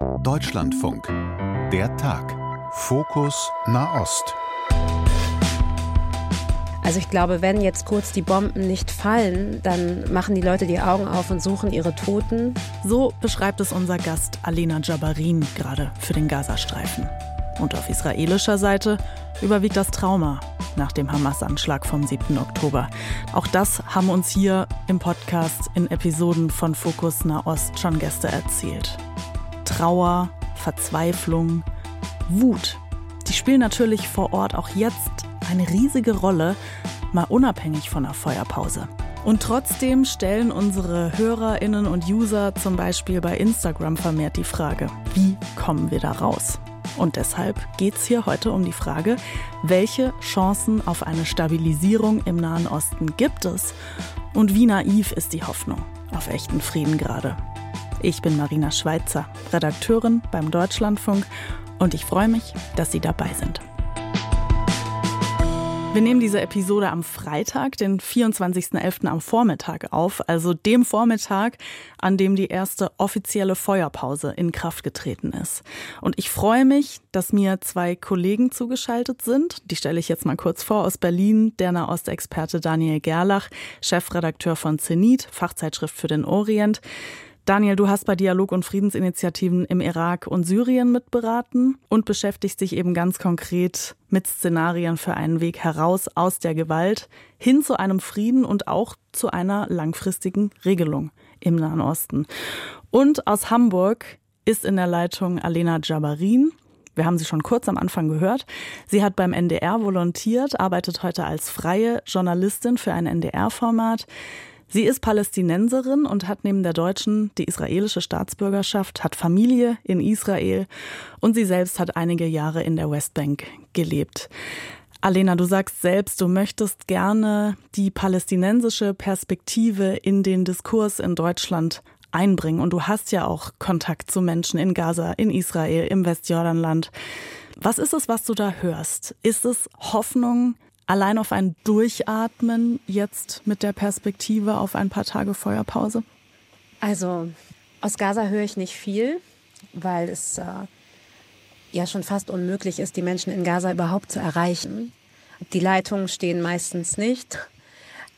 Deutschlandfunk. Der Tag. Fokus Nahost. Also ich glaube, wenn jetzt kurz die Bomben nicht fallen, dann machen die Leute die Augen auf und suchen ihre Toten. So beschreibt es unser Gast Alena Jabarin gerade für den Gazastreifen. Und auf israelischer Seite überwiegt das Trauma nach dem Hamas-Anschlag vom 7. Oktober. Auch das haben uns hier im Podcast in Episoden von Fokus Nahost schon Gäste erzählt. Trauer, Verzweiflung, Wut. Die spielen natürlich vor Ort auch jetzt eine riesige Rolle, mal unabhängig von der Feuerpause. Und trotzdem stellen unsere Hörerinnen und User zum Beispiel bei Instagram vermehrt die Frage, wie kommen wir da raus? Und deshalb geht es hier heute um die Frage, welche Chancen auf eine Stabilisierung im Nahen Osten gibt es und wie naiv ist die Hoffnung auf echten Frieden gerade. Ich bin Marina Schweitzer, Redakteurin beim Deutschlandfunk und ich freue mich, dass Sie dabei sind. Wir nehmen diese Episode am Freitag, den 24.11. am Vormittag auf, also dem Vormittag, an dem die erste offizielle Feuerpause in Kraft getreten ist. Und ich freue mich, dass mir zwei Kollegen zugeschaltet sind. Die stelle ich jetzt mal kurz vor aus Berlin. Der Nahostexperte Daniel Gerlach, Chefredakteur von Zenit, Fachzeitschrift für den Orient. Daniel, du hast bei Dialog- und Friedensinitiativen im Irak und Syrien mitberaten und beschäftigst dich eben ganz konkret mit Szenarien für einen Weg heraus aus der Gewalt hin zu einem Frieden und auch zu einer langfristigen Regelung im Nahen Osten. Und aus Hamburg ist in der Leitung Alena Jabarin. Wir haben sie schon kurz am Anfang gehört. Sie hat beim NDR volontiert, arbeitet heute als freie Journalistin für ein NDR-Format. Sie ist Palästinenserin und hat neben der deutschen die israelische Staatsbürgerschaft, hat Familie in Israel und sie selbst hat einige Jahre in der Westbank gelebt. Alena, du sagst selbst, du möchtest gerne die palästinensische Perspektive in den Diskurs in Deutschland einbringen. Und du hast ja auch Kontakt zu Menschen in Gaza, in Israel, im Westjordanland. Was ist es, was du da hörst? Ist es Hoffnung, allein auf ein Durchatmen jetzt mit der Perspektive auf ein paar Tage Feuerpause? Also aus Gaza höre ich nicht viel, weil es äh, ja schon fast unmöglich ist, die Menschen in Gaza überhaupt zu erreichen. Die Leitungen stehen meistens nicht.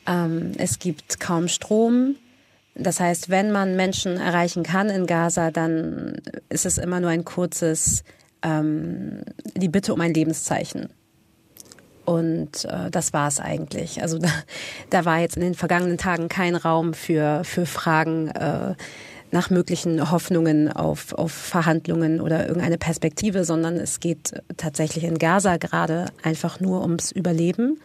Ähm, es gibt kaum Strom. Das heißt, wenn man Menschen erreichen kann in Gaza, dann ist es immer nur ein kurzes, ähm, die Bitte um ein Lebenszeichen. Und äh, das war es eigentlich. Also da, da war jetzt in den vergangenen Tagen kein Raum für, für Fragen äh, nach möglichen Hoffnungen auf, auf Verhandlungen oder irgendeine Perspektive, sondern es geht tatsächlich in Gaza gerade einfach nur ums Überleben.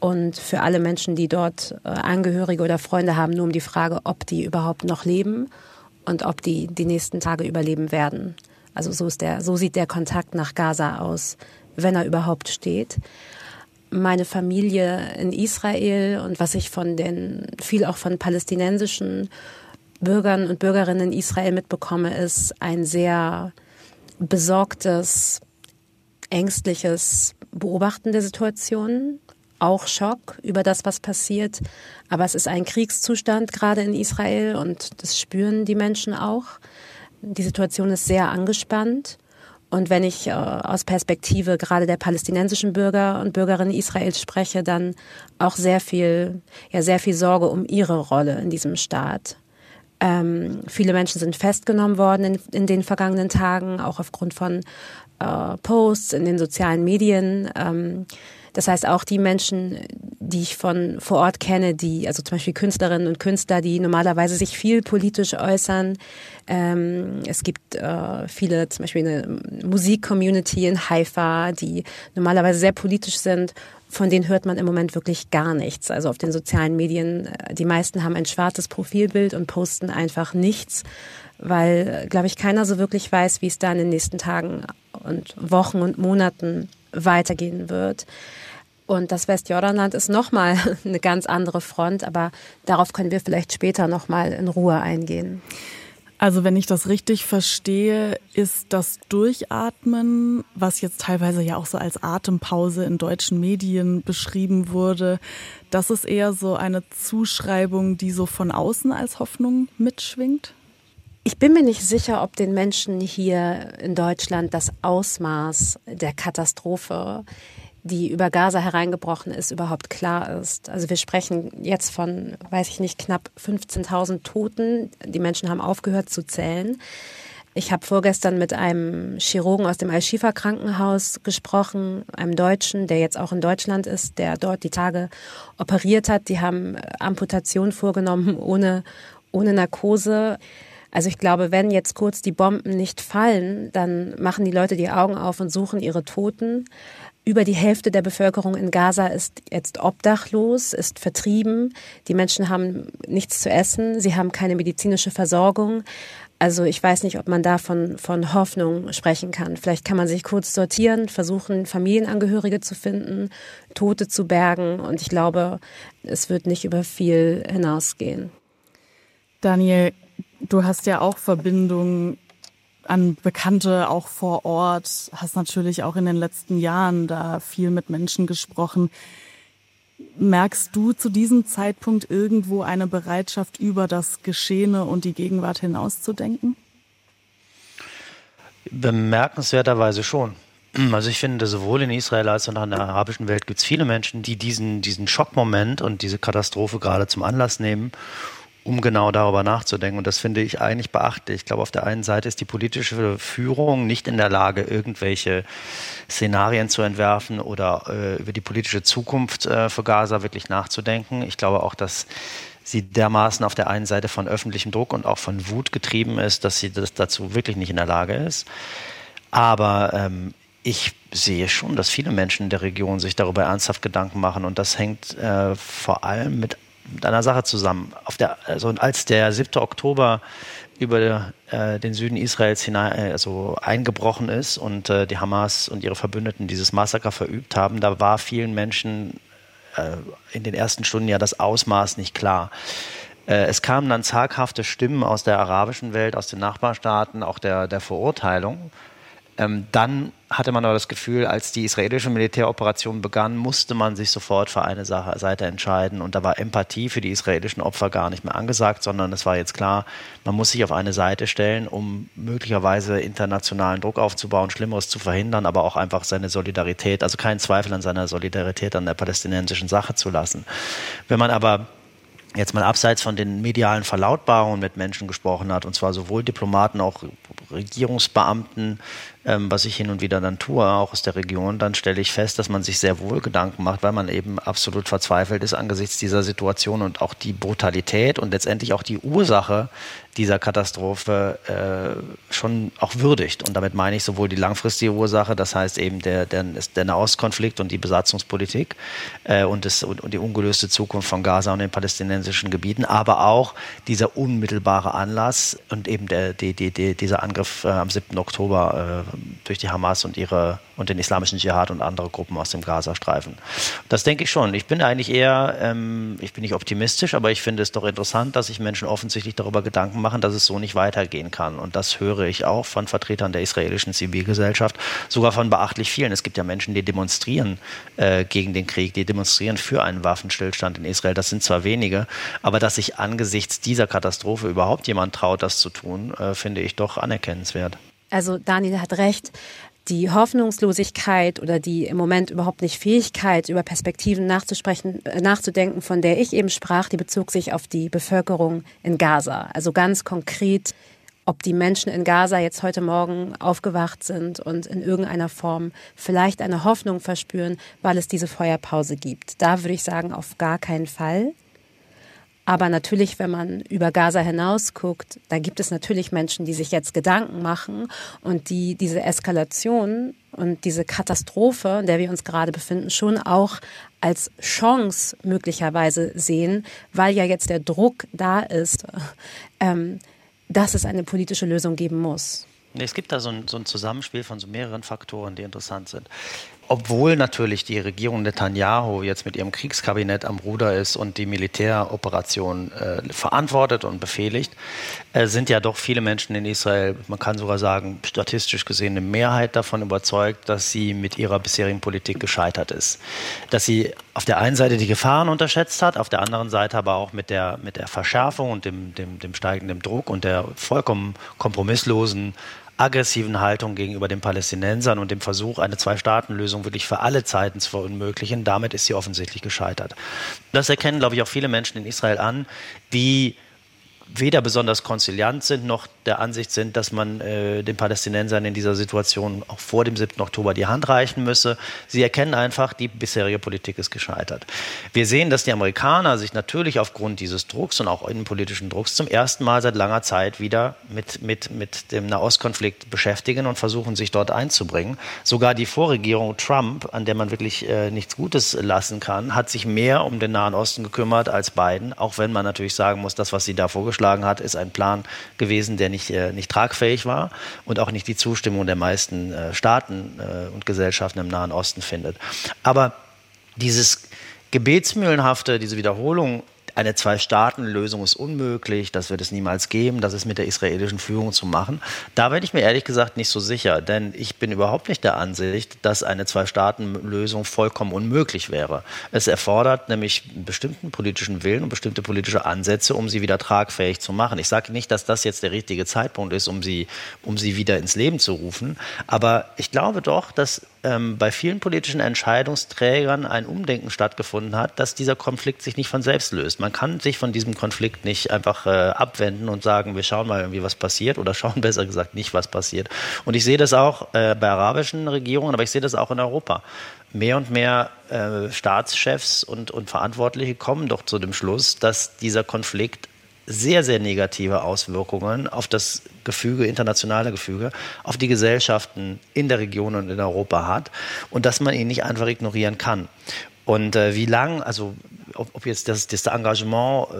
Und für alle Menschen, die dort äh, Angehörige oder Freunde haben, nur um die Frage, ob die überhaupt noch leben und ob die die nächsten Tage überleben werden. Also so ist der, so sieht der Kontakt nach Gaza aus, wenn er überhaupt steht meine Familie in Israel und was ich von den, viel auch von palästinensischen Bürgern und Bürgerinnen in Israel mitbekomme, ist ein sehr besorgtes, ängstliches Beobachten der Situation. Auch Schock über das, was passiert. Aber es ist ein Kriegszustand gerade in Israel und das spüren die Menschen auch. Die Situation ist sehr angespannt. Und wenn ich äh, aus Perspektive gerade der palästinensischen Bürger und Bürgerinnen Israels spreche, dann auch sehr viel, ja, sehr viel Sorge um ihre Rolle in diesem Staat. Ähm, viele Menschen sind festgenommen worden in, in, den vergangenen Tagen, auch aufgrund von äh, Posts in den sozialen Medien. Ähm, das heißt, auch die Menschen, die ich von vor Ort kenne, die, also zum Beispiel Künstlerinnen und Künstler, die normalerweise sich viel politisch äußern. Ähm, es gibt äh, viele, zum Beispiel eine Musik-Community in Haifa, die normalerweise sehr politisch sind. Von denen hört man im Moment wirklich gar nichts. Also auf den sozialen Medien, äh, die meisten haben ein schwarzes Profilbild und posten einfach nichts, weil, glaube ich, keiner so wirklich weiß, wie es da in den nächsten Tagen und Wochen und Monaten weitergehen wird. Und das Westjordanland ist nochmal eine ganz andere Front, aber darauf können wir vielleicht später nochmal in Ruhe eingehen. Also wenn ich das richtig verstehe, ist das Durchatmen, was jetzt teilweise ja auch so als Atempause in deutschen Medien beschrieben wurde, das ist eher so eine Zuschreibung, die so von außen als Hoffnung mitschwingt? Ich bin mir nicht sicher, ob den Menschen hier in Deutschland das Ausmaß der Katastrophe, die über Gaza hereingebrochen ist, überhaupt klar ist. Also wir sprechen jetzt von, weiß ich nicht, knapp 15.000 Toten. Die Menschen haben aufgehört zu zählen. Ich habe vorgestern mit einem Chirurgen aus dem Al-Shifa Krankenhaus gesprochen, einem Deutschen, der jetzt auch in Deutschland ist, der dort die Tage operiert hat. Die haben Amputation vorgenommen ohne, ohne Narkose. Also ich glaube, wenn jetzt kurz die Bomben nicht fallen, dann machen die Leute die Augen auf und suchen ihre Toten. Über die Hälfte der Bevölkerung in Gaza ist jetzt obdachlos, ist vertrieben. Die Menschen haben nichts zu essen, sie haben keine medizinische Versorgung. Also ich weiß nicht, ob man da von, von Hoffnung sprechen kann. Vielleicht kann man sich kurz sortieren, versuchen, Familienangehörige zu finden, Tote zu bergen. Und ich glaube, es wird nicht über viel hinausgehen. Daniel, Du hast ja auch Verbindungen an Bekannte auch vor Ort, hast natürlich auch in den letzten Jahren da viel mit Menschen gesprochen. Merkst du zu diesem Zeitpunkt irgendwo eine Bereitschaft, über das Geschehene und die Gegenwart hinauszudenken? Bemerkenswerterweise schon. Also ich finde, sowohl in Israel als auch in der arabischen Welt gibt es viele Menschen, die diesen, diesen Schockmoment und diese Katastrophe gerade zum Anlass nehmen, um genau darüber nachzudenken. Und das finde ich eigentlich beachtlich. Ich glaube, auf der einen Seite ist die politische Führung nicht in der Lage, irgendwelche Szenarien zu entwerfen oder äh, über die politische Zukunft äh, für Gaza wirklich nachzudenken. Ich glaube auch, dass sie dermaßen auf der einen Seite von öffentlichem Druck und auch von Wut getrieben ist, dass sie das dazu wirklich nicht in der Lage ist. Aber ähm, ich sehe schon, dass viele Menschen in der Region sich darüber ernsthaft Gedanken machen und das hängt äh, vor allem mit mit einer Sache zusammen. Der, also als der 7. Oktober über äh, den Süden Israels hinein, äh, also eingebrochen ist und äh, die Hamas und ihre Verbündeten dieses Massaker verübt haben, da war vielen Menschen äh, in den ersten Stunden ja das Ausmaß nicht klar. Äh, es kamen dann zaghafte Stimmen aus der arabischen Welt, aus den Nachbarstaaten, auch der, der Verurteilung ähm, dann hatte man aber das Gefühl, als die israelische Militäroperation begann, musste man sich sofort für eine Seite entscheiden. Und da war Empathie für die israelischen Opfer gar nicht mehr angesagt, sondern es war jetzt klar, man muss sich auf eine Seite stellen, um möglicherweise internationalen Druck aufzubauen, Schlimmeres zu verhindern, aber auch einfach seine Solidarität, also keinen Zweifel an seiner Solidarität an der palästinensischen Sache zu lassen. Wenn man aber jetzt mal abseits von den medialen Verlautbarungen mit Menschen gesprochen hat, und zwar sowohl Diplomaten, auch Regierungsbeamten, ähm, was ich hin und wieder dann tue, auch aus der Region, dann stelle ich fest, dass man sich sehr wohl Gedanken macht, weil man eben absolut verzweifelt ist angesichts dieser Situation und auch die Brutalität und letztendlich auch die Ursache dieser Katastrophe äh, schon auch würdigt. Und damit meine ich sowohl die langfristige Ursache, das heißt eben der, der, der Nahostkonflikt und die Besatzungspolitik äh, und, das, und, und die ungelöste Zukunft von Gaza und den palästinensischen Gebieten, aber auch dieser unmittelbare Anlass und eben der, die, die, die, dieser Angriff äh, am 7. Oktober äh, durch die Hamas und ihre und den islamischen Dschihad und andere Gruppen aus dem Gazastreifen. Das denke ich schon. Ich bin eigentlich eher, ähm, ich bin nicht optimistisch, aber ich finde es doch interessant, dass sich Menschen offensichtlich darüber Gedanken machen, dass es so nicht weitergehen kann. Und das höre ich auch von Vertretern der israelischen Zivilgesellschaft, sogar von beachtlich vielen. Es gibt ja Menschen, die demonstrieren äh, gegen den Krieg, die demonstrieren für einen Waffenstillstand in Israel. Das sind zwar wenige, aber dass sich angesichts dieser Katastrophe überhaupt jemand traut, das zu tun, äh, finde ich doch anerkennenswert. Also Daniel hat recht. Die Hoffnungslosigkeit oder die im Moment überhaupt nicht Fähigkeit, über Perspektiven nachzusprechen, äh, nachzudenken, von der ich eben sprach, die bezog sich auf die Bevölkerung in Gaza. Also ganz konkret, ob die Menschen in Gaza jetzt heute Morgen aufgewacht sind und in irgendeiner Form vielleicht eine Hoffnung verspüren, weil es diese Feuerpause gibt. Da würde ich sagen, auf gar keinen Fall. Aber natürlich, wenn man über Gaza hinaus guckt, da gibt es natürlich Menschen, die sich jetzt Gedanken machen und die diese Eskalation und diese Katastrophe, in der wir uns gerade befinden, schon auch als Chance möglicherweise sehen, weil ja jetzt der Druck da ist, ähm, dass es eine politische Lösung geben muss. Es gibt da so ein, so ein, Zusammenspiel von so mehreren Faktoren, die interessant sind. Obwohl natürlich die Regierung Netanyahu jetzt mit ihrem Kriegskabinett am Ruder ist und die Militäroperation äh, verantwortet und befehligt, äh, sind ja doch viele Menschen in Israel, man kann sogar sagen, statistisch gesehen eine Mehrheit davon überzeugt, dass sie mit ihrer bisherigen Politik gescheitert ist. Dass sie auf der einen Seite die Gefahren unterschätzt hat, auf der anderen Seite aber auch mit der, mit der Verschärfung und dem, dem, dem steigenden Druck und der vollkommen kompromisslosen aggressiven Haltung gegenüber den Palästinensern und dem Versuch, eine Zwei-Staaten-Lösung wirklich für alle Zeiten zu verunmöglichen. Damit ist sie offensichtlich gescheitert. Das erkennen, glaube ich, auch viele Menschen in Israel an, die weder besonders konziliant sind, noch der Ansicht sind, dass man äh, den Palästinensern in dieser Situation auch vor dem 7. Oktober die Hand reichen müsse. Sie erkennen einfach, die bisherige Politik ist gescheitert. Wir sehen, dass die Amerikaner sich natürlich aufgrund dieses Drucks und auch innenpolitischen Drucks zum ersten Mal seit langer Zeit wieder mit, mit, mit dem Nahostkonflikt beschäftigen und versuchen, sich dort einzubringen. Sogar die Vorregierung Trump, an der man wirklich äh, nichts Gutes lassen kann, hat sich mehr um den Nahen Osten gekümmert als Biden, auch wenn man natürlich sagen muss, das, was sie da vorgeschlagen hat, ist ein Plan gewesen, der nicht, äh, nicht tragfähig war und auch nicht die Zustimmung der meisten äh, Staaten äh, und Gesellschaften im Nahen Osten findet. Aber dieses gebetsmühlenhafte, diese Wiederholung eine Zwei-Staaten-Lösung ist unmöglich, das wird es niemals geben, das ist mit der israelischen Führung zu machen. Da bin ich mir ehrlich gesagt nicht so sicher, denn ich bin überhaupt nicht der Ansicht, dass eine Zwei-Staaten-Lösung vollkommen unmöglich wäre. Es erfordert nämlich einen bestimmten politischen Willen und bestimmte politische Ansätze, um sie wieder tragfähig zu machen. Ich sage nicht, dass das jetzt der richtige Zeitpunkt ist, um sie, um sie wieder ins Leben zu rufen, aber ich glaube doch, dass ähm, bei vielen politischen Entscheidungsträgern ein Umdenken stattgefunden hat, dass dieser Konflikt sich nicht von selbst löst. Man kann sich von diesem Konflikt nicht einfach äh, abwenden und sagen, wir schauen mal irgendwie, was passiert oder schauen besser gesagt nicht, was passiert. Und ich sehe das auch äh, bei arabischen Regierungen, aber ich sehe das auch in Europa. Mehr und mehr äh, Staatschefs und, und Verantwortliche kommen doch zu dem Schluss, dass dieser Konflikt sehr, sehr negative Auswirkungen auf das Gefüge, internationale Gefüge, auf die Gesellschaften in der Region und in Europa hat und dass man ihn nicht einfach ignorieren kann. Und äh, wie lang, also ob, ob jetzt das, das Engagement, äh,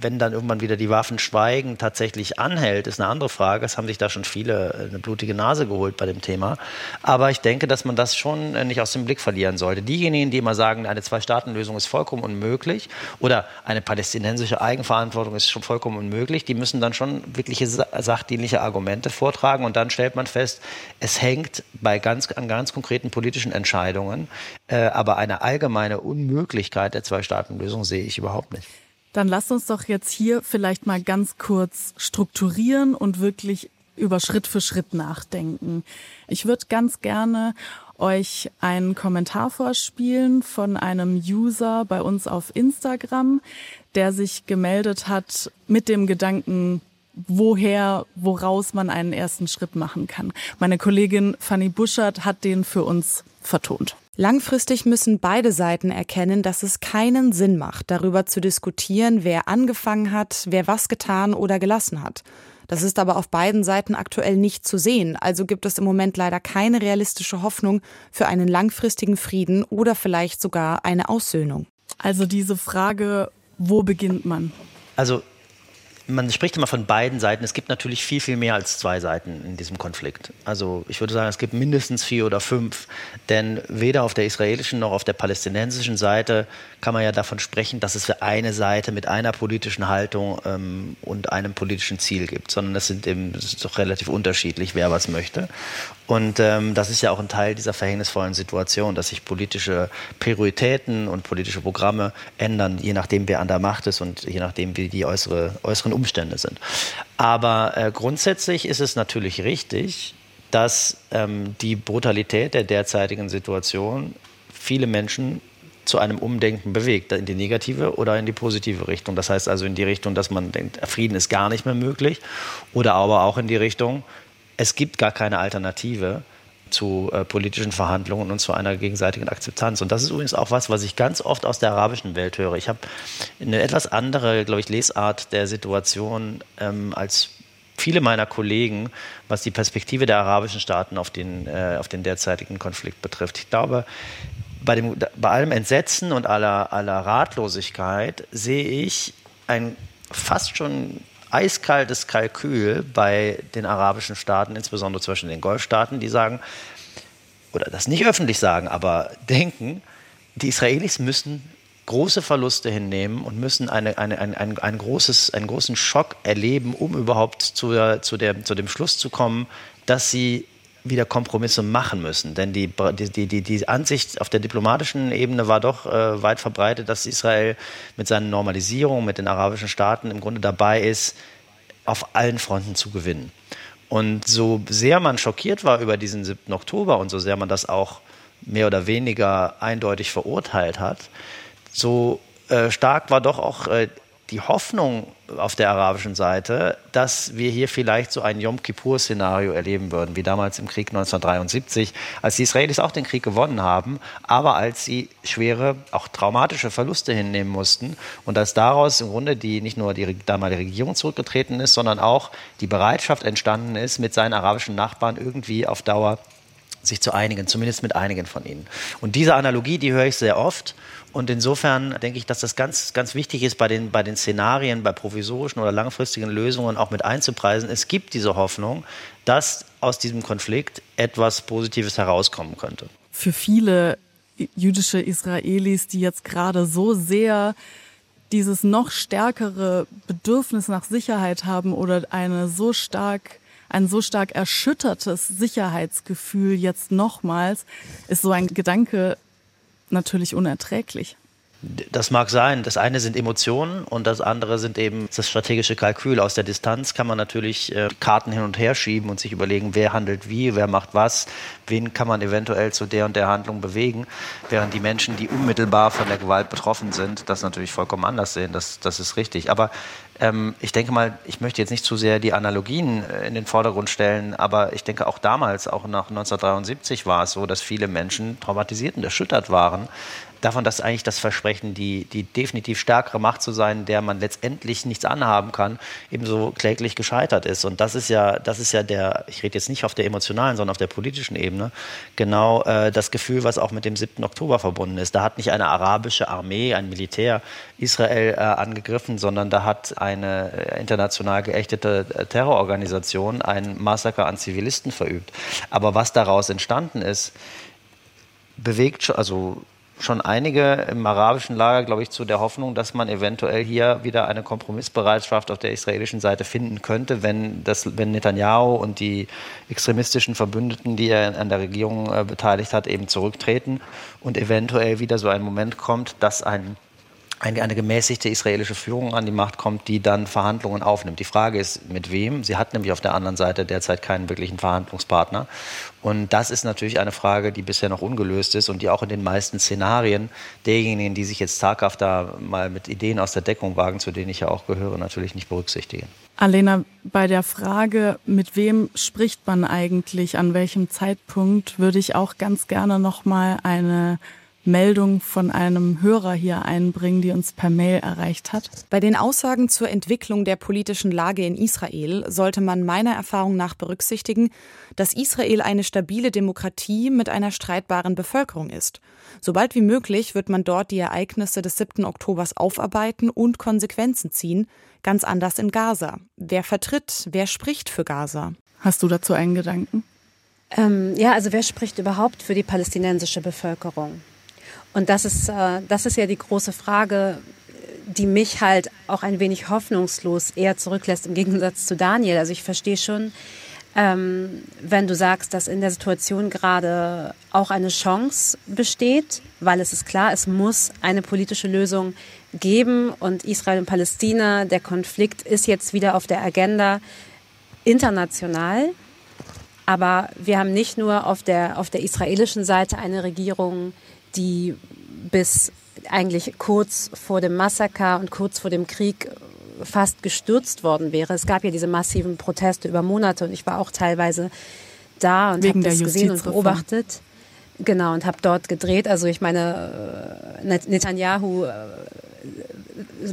wenn dann irgendwann wieder die Waffen schweigen, tatsächlich anhält, ist eine andere Frage. Es haben sich da schon viele äh, eine blutige Nase geholt bei dem Thema. Aber ich denke, dass man das schon äh, nicht aus dem Blick verlieren sollte. Diejenigen, die immer sagen, eine Zwei-Staaten-Lösung ist vollkommen unmöglich oder eine palästinensische Eigenverantwortung ist schon vollkommen unmöglich, die müssen dann schon wirkliche sachdienliche Argumente vortragen und dann stellt man fest, es hängt bei ganz, an ganz konkreten politischen Entscheidungen, aber eine allgemeine Unmöglichkeit der Zwei-Staaten Staatenlösung sehe ich überhaupt nicht. Dann lasst uns doch jetzt hier vielleicht mal ganz kurz strukturieren und wirklich über Schritt für Schritt nachdenken. Ich würde ganz gerne euch einen Kommentar vorspielen von einem User bei uns auf Instagram, der sich gemeldet hat mit dem Gedanken, woher, woraus man einen ersten Schritt machen kann. Meine Kollegin Fanny Buschert hat den für uns vertont. Langfristig müssen beide Seiten erkennen, dass es keinen Sinn macht, darüber zu diskutieren, wer angefangen hat, wer was getan oder gelassen hat. Das ist aber auf beiden Seiten aktuell nicht zu sehen, also gibt es im Moment leider keine realistische Hoffnung für einen langfristigen Frieden oder vielleicht sogar eine Aussöhnung. Also diese Frage, wo beginnt man? Also man spricht immer von beiden Seiten. Es gibt natürlich viel, viel mehr als zwei Seiten in diesem Konflikt. Also ich würde sagen, es gibt mindestens vier oder fünf. Denn weder auf der israelischen noch auf der palästinensischen Seite kann man ja davon sprechen, dass es für eine Seite mit einer politischen Haltung ähm, und einem politischen Ziel gibt, sondern es sind eben es ist doch relativ unterschiedlich, wer was möchte. Und ähm, das ist ja auch ein Teil dieser verhängnisvollen Situation, dass sich politische Prioritäten und politische Programme ändern, je nachdem, wer an der Macht ist und je nachdem, wie die äußere, äußeren Umstände sind. Aber äh, grundsätzlich ist es natürlich richtig, dass ähm, die Brutalität der derzeitigen Situation viele Menschen zu einem Umdenken bewegt, in die negative oder in die positive Richtung. Das heißt also in die Richtung, dass man denkt, Frieden ist gar nicht mehr möglich oder aber auch in die Richtung, es gibt gar keine Alternative zu äh, politischen Verhandlungen und zu einer gegenseitigen Akzeptanz. Und das ist übrigens auch was, was ich ganz oft aus der arabischen Welt höre. Ich habe eine etwas andere, glaube ich, Lesart der Situation ähm, als viele meiner Kollegen, was die Perspektive der arabischen Staaten auf den, äh, auf den derzeitigen Konflikt betrifft. Ich glaube, bei, dem, bei allem Entsetzen und aller, aller Ratlosigkeit sehe ich ein fast schon eiskaltes Kalkül bei den arabischen Staaten, insbesondere zwischen den Golfstaaten, die sagen, oder das nicht öffentlich sagen, aber denken, die Israelis müssen große Verluste hinnehmen und müssen eine, eine, ein, ein, ein großes, einen großen Schock erleben, um überhaupt zu, der, zu, der, zu dem Schluss zu kommen, dass sie wieder Kompromisse machen müssen. Denn die, die, die, die Ansicht auf der diplomatischen Ebene war doch äh, weit verbreitet, dass Israel mit seinen Normalisierungen mit den arabischen Staaten im Grunde dabei ist, auf allen Fronten zu gewinnen. Und so sehr man schockiert war über diesen 7. Oktober und so sehr man das auch mehr oder weniger eindeutig verurteilt hat, so äh, stark war doch auch äh, die Hoffnung auf der arabischen Seite, dass wir hier vielleicht so ein Yom Kippur-Szenario erleben würden, wie damals im Krieg 1973, als die Israelis auch den Krieg gewonnen haben, aber als sie schwere, auch traumatische Verluste hinnehmen mussten und dass daraus im Grunde die nicht nur die damalige Regierung zurückgetreten ist, sondern auch die Bereitschaft entstanden ist, mit seinen arabischen Nachbarn irgendwie auf Dauer sich zu einigen, zumindest mit einigen von ihnen. Und diese Analogie, die höre ich sehr oft. Und insofern denke ich, dass das ganz, ganz wichtig ist, bei den, bei den Szenarien, bei provisorischen oder langfristigen Lösungen auch mit einzupreisen. Es gibt diese Hoffnung, dass aus diesem Konflikt etwas Positives herauskommen könnte. Für viele jüdische Israelis, die jetzt gerade so sehr dieses noch stärkere Bedürfnis nach Sicherheit haben oder eine so stark ein so stark erschüttertes Sicherheitsgefühl jetzt nochmals, ist so ein Gedanke natürlich unerträglich. Das mag sein. Das eine sind Emotionen und das andere sind eben das strategische Kalkül. Aus der Distanz kann man natürlich äh, Karten hin und her schieben und sich überlegen, wer handelt wie, wer macht was, wen kann man eventuell zu der und der Handlung bewegen, während die Menschen, die unmittelbar von der Gewalt betroffen sind, das natürlich vollkommen anders sehen. Das, das ist richtig. Aber ähm, ich denke mal, ich möchte jetzt nicht zu sehr die Analogien äh, in den Vordergrund stellen, aber ich denke auch damals, auch nach 1973 war es so, dass viele Menschen traumatisiert und erschüttert waren davon, dass eigentlich das Versprechen, die, die definitiv stärkere Macht zu sein, der man letztendlich nichts anhaben kann, ebenso kläglich gescheitert ist. Und das ist ja, das ist ja der, ich rede jetzt nicht auf der emotionalen, sondern auf der politischen Ebene, genau äh, das Gefühl, was auch mit dem 7. Oktober verbunden ist. Da hat nicht eine arabische Armee, ein Militär Israel äh, angegriffen, sondern da hat eine äh, international geächtete äh, Terrororganisation ein Massaker an Zivilisten verübt. Aber was daraus entstanden ist, bewegt, also schon einige im arabischen Lager, glaube ich, zu der Hoffnung, dass man eventuell hier wieder eine Kompromissbereitschaft auf der israelischen Seite finden könnte, wenn, das, wenn Netanyahu und die extremistischen Verbündeten, die er an der Regierung äh, beteiligt hat, eben zurücktreten und eventuell wieder so ein Moment kommt, dass ein eine, gemäßigte israelische Führung an die Macht kommt, die dann Verhandlungen aufnimmt. Die Frage ist, mit wem? Sie hat nämlich auf der anderen Seite derzeit keinen wirklichen Verhandlungspartner. Und das ist natürlich eine Frage, die bisher noch ungelöst ist und die auch in den meisten Szenarien derjenigen, die sich jetzt taghaft da mal mit Ideen aus der Deckung wagen, zu denen ich ja auch gehöre, natürlich nicht berücksichtigen. Alena, bei der Frage, mit wem spricht man eigentlich, an welchem Zeitpunkt, würde ich auch ganz gerne noch mal eine Meldung von einem Hörer hier einbringen, die uns per Mail erreicht hat. Bei den Aussagen zur Entwicklung der politischen Lage in Israel sollte man meiner Erfahrung nach berücksichtigen, dass Israel eine stabile Demokratie mit einer streitbaren Bevölkerung ist. Sobald wie möglich wird man dort die Ereignisse des 7. Oktobers aufarbeiten und Konsequenzen ziehen, ganz anders in Gaza. Wer vertritt, wer spricht für Gaza? Hast du dazu einen Gedanken? Ähm, ja, also wer spricht überhaupt für die palästinensische Bevölkerung? Und das ist, äh, das ist ja die große Frage, die mich halt auch ein wenig hoffnungslos eher zurücklässt im Gegensatz zu Daniel. Also ich verstehe schon, ähm, wenn du sagst, dass in der Situation gerade auch eine Chance besteht, weil es ist klar, es muss eine politische Lösung geben und Israel und Palästina, der Konflikt ist jetzt wieder auf der Agenda international. Aber wir haben nicht nur auf der, auf der israelischen Seite eine Regierung, die bis eigentlich kurz vor dem Massaker und kurz vor dem Krieg fast gestürzt worden wäre. Es gab ja diese massiven Proteste über Monate und ich war auch teilweise da und habe das gesehen und beobachtet. Genau, und habe dort gedreht. Also ich meine, äh, Netanyahu äh,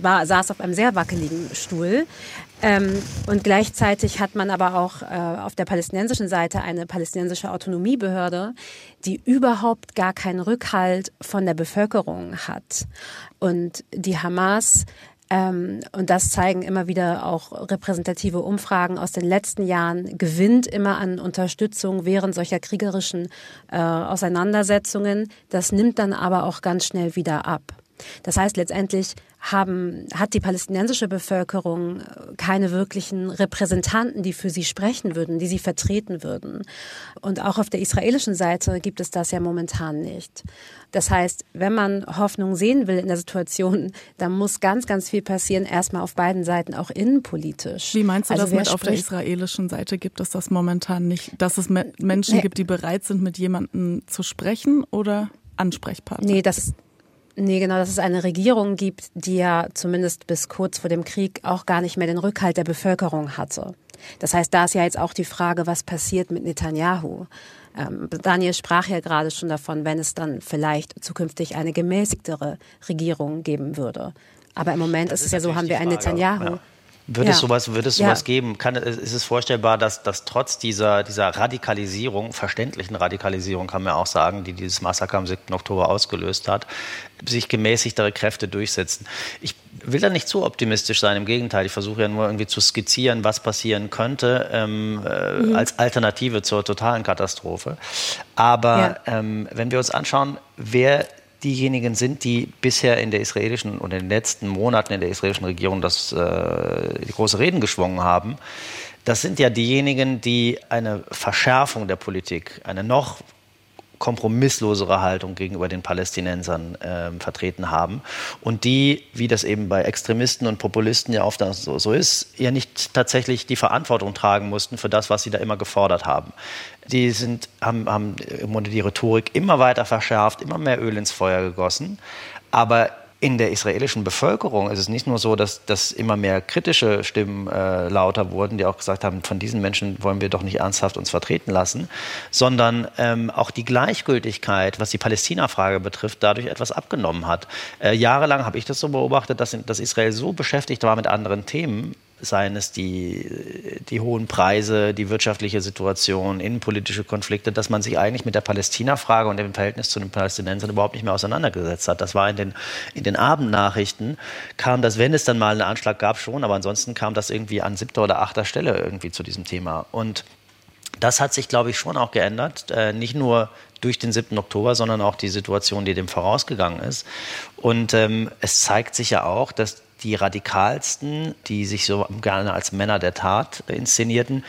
war, saß auf einem sehr wackeligen Stuhl. Ähm, und gleichzeitig hat man aber auch äh, auf der palästinensischen Seite eine palästinensische Autonomiebehörde, die überhaupt gar keinen Rückhalt von der Bevölkerung hat. Und die Hamas Ähm, und das zeigen immer wieder auch repräsentative Umfragen aus den letzten Jahren, gewinnt immer an Unterstützung während solcher kriegerischen äh, Auseinandersetzungen. Das nimmt dann aber auch ganz schnell wieder ab. Das heißt, letztendlich haben, hat die palästinensische Bevölkerung keine wirklichen Repräsentanten, die für sie sprechen würden, die sie vertreten würden. Und auch auf der israelischen Seite gibt es das ja momentan nicht. Das heißt, wenn man Hoffnung sehen will in der Situation, dann muss ganz, ganz viel passieren, erstmal auf beiden Seiten, auch innenpolitisch. Wie meinst du also das mit auf der israelischen Seite gibt es das momentan nicht, dass es Menschen gibt, die bereit sind, mit jemandem zu sprechen oder Ansprechpartner? Nee, das Nee, genau, dass es eine Regierung gibt, die ja zumindest bis kurz vor dem Krieg auch gar nicht mehr den Rückhalt der Bevölkerung hatte. Das heißt, da ist ja jetzt auch die Frage, was passiert mit Netanyahu. Ähm, Daniel sprach ja gerade schon davon, wenn es dann vielleicht zukünftig eine gemäßigtere Regierung geben würde. Aber im Moment ist es ja so, haben wir einen Netanyahu. Ja. Wird ja. es sowas, wird es sowas ja. geben? Kann, ist es vorstellbar, dass, dass trotz dieser, dieser Radikalisierung, verständlichen Radikalisierung, kann man auch sagen, die dieses Massaker am 7. Oktober ausgelöst hat, sich gemäßigtere Kräfte durchsetzen? Ich will da nicht zu optimistisch sein, im Gegenteil. Ich versuche ja nur irgendwie zu skizzieren, was passieren könnte ähm, äh, mhm. als Alternative zur totalen Katastrophe. Aber ja. ähm, wenn wir uns anschauen, wer diejenigen sind, die bisher in der israelischen und in den letzten Monaten in der israelischen Regierung das, äh, die große Reden geschwungen haben. Das sind ja diejenigen, die eine Verschärfung der Politik, eine noch kompromisslosere Haltung gegenüber den Palästinensern äh, vertreten haben und die, wie das eben bei Extremisten und Populisten ja oft so, so ist, ja nicht tatsächlich die Verantwortung tragen mussten für das, was sie da immer gefordert haben. Die sind, haben, haben im Grunde die Rhetorik immer weiter verschärft, immer mehr Öl ins Feuer gegossen. Aber in der israelischen Bevölkerung ist es nicht nur so, dass, dass immer mehr kritische Stimmen äh, lauter wurden, die auch gesagt haben, von diesen Menschen wollen wir doch nicht ernsthaft uns vertreten lassen, sondern ähm, auch die Gleichgültigkeit, was die Palästina-Frage betrifft, dadurch etwas abgenommen hat. Äh, jahrelang habe ich das so beobachtet, dass, dass Israel so beschäftigt war mit anderen Themen, seien es die, die hohen Preise, die wirtschaftliche Situation, innenpolitische Konflikte, dass man sich eigentlich mit der Palästina-Frage und dem Verhältnis zu den Palästinensern überhaupt nicht mehr auseinandergesetzt hat. Das war in den, in den Abendnachrichten, kam das, wenn es dann mal einen Anschlag gab, schon, aber ansonsten kam das irgendwie an siebter oder achter Stelle irgendwie zu diesem Thema. Und das hat sich, glaube ich, schon auch geändert. Äh, nicht nur durch den 7. Oktober, sondern auch die Situation, die dem vorausgegangen ist. Und ähm, es zeigt sich ja auch, dass die radikalsten, die sich so gerne als Männer der Tat inszenierten,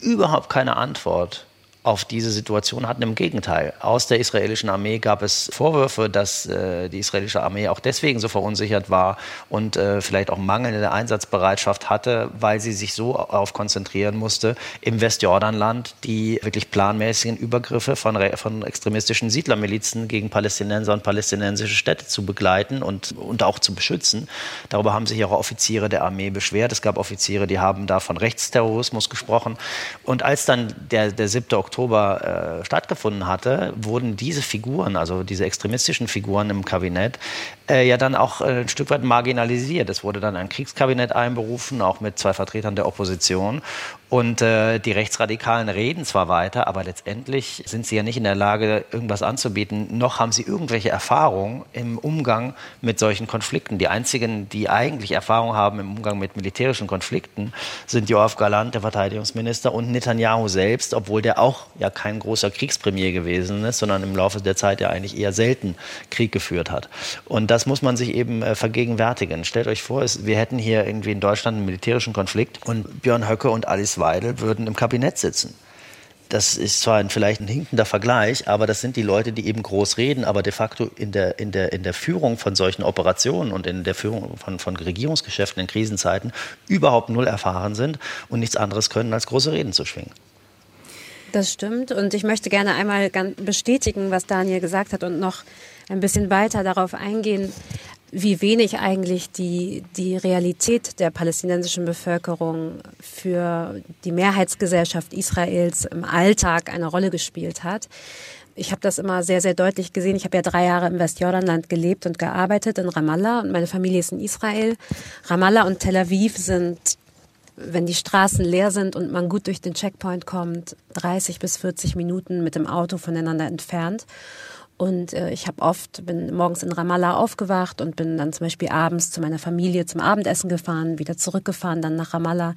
überhaupt keine Antwort auf diese Situation hatten. Im Gegenteil, aus der israelischen Armee gab es Vorwürfe, dass äh, die israelische Armee auch deswegen so verunsichert war und äh, vielleicht auch mangelnde Einsatzbereitschaft hatte, weil sie sich so darauf konzentrieren musste, im Westjordanland die wirklich planmäßigen Übergriffe von, von extremistischen Siedlermilizen gegen Palästinenser und palästinensische Städte zu begleiten und, und auch zu beschützen. Darüber haben sich auch Offiziere der Armee beschwert. Es gab Offiziere, die haben da von Rechtsterrorismus gesprochen. Und als dann der, der 7. Oktober Oktober äh, stattgefunden hatte, wurden diese Figuren, also diese extremistischen Figuren im Kabinett, äh, ja dann auch äh, ein Stück weit marginalisiert. Es wurde dann ein Kriegskabinett einberufen, auch mit zwei Vertretern der Opposition. Und äh, die Rechtsradikalen reden zwar weiter, aber letztendlich sind sie ja nicht in der Lage, irgendwas anzubieten, noch haben sie irgendwelche Erfahrungen im Umgang mit solchen Konflikten. Die einzigen, die eigentlich Erfahrung haben im Umgang mit militärischen Konflikten, sind Joachim Galant, der Verteidigungsminister, und Netanyahu selbst, obwohl der auch ja kein großer Kriegspremier gewesen ist, sondern im Laufe der Zeit ja eigentlich eher selten Krieg geführt hat. Und das muss man sich eben äh, vergegenwärtigen. Stellt euch vor, es, wir hätten hier irgendwie in Deutschland einen militärischen Konflikt und Björn Höcke und Alice Weidel würden im Kabinett sitzen. Das ist zwar ein, vielleicht ein hinkender Vergleich, aber das sind die Leute, die eben groß reden, aber de facto in der, in der, in der Führung von solchen Operationen und in der Führung von, von Regierungsgeschäften in Krisenzeiten überhaupt null erfahren sind und nichts anderes können, als große Reden zu schwingen. Das stimmt. Und ich möchte gerne einmal bestätigen, was Daniel gesagt hat und noch ein bisschen weiter darauf eingehen, wie wenig eigentlich die, die Realität der palästinensischen Bevölkerung für die Mehrheitsgesellschaft Israels im Alltag eine Rolle gespielt hat. Ich habe das immer sehr, sehr deutlich gesehen. Ich habe ja drei Jahre im Westjordanland gelebt und gearbeitet in Ramallah und meine Familie ist in Israel. Ramallah und Tel Aviv sind, wenn die Straßen leer sind und man gut durch den Checkpoint kommt, 30 bis 40 Minuten mit dem Auto voneinander entfernt. Und äh, ich habe oft, bin morgens in Ramallah aufgewacht und bin dann zum Beispiel abends zu meiner Familie zum Abendessen gefahren, wieder zurückgefahren, dann nach Ramallah.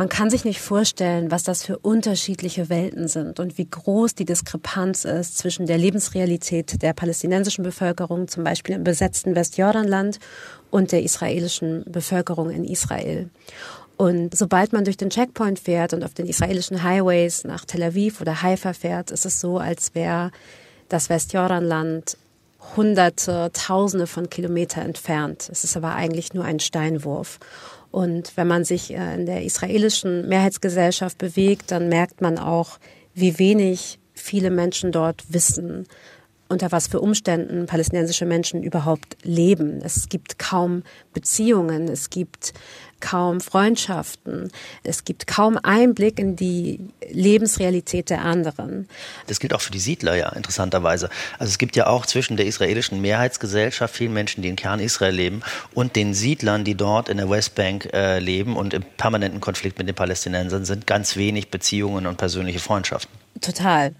Man kann sich nicht vorstellen, was das für unterschiedliche Welten sind und wie groß die Diskrepanz ist zwischen der Lebensrealität der palästinensischen Bevölkerung, zum Beispiel im besetzten Westjordanland, und der israelischen Bevölkerung in Israel. Und sobald man durch den Checkpoint fährt und auf den israelischen Highways nach Tel Aviv oder Haifa fährt, ist es so, als wäre das Westjordanland hunderte, tausende von Kilometer entfernt. Es ist aber eigentlich nur ein Steinwurf. Und wenn man sich äh, in der israelischen Mehrheitsgesellschaft bewegt, dann merkt man auch, wie wenig viele Menschen dort wissen, unter was für Umständen palästinensische Menschen überhaupt leben. Es gibt kaum Beziehungen, es gibt kaum Freundschaften. Es gibt kaum Einblick in die Lebensrealität der anderen. Das gilt auch für die Siedler, ja, interessanterweise. Also es gibt ja auch zwischen der israelischen Mehrheitsgesellschaft, vielen Menschen, die in Kern Israel leben, und den Siedlern, die dort in der Westbank äh, leben und im permanenten Konflikt mit den Palästinensern sind, ganz wenig Beziehungen und persönliche Freundschaften. Total.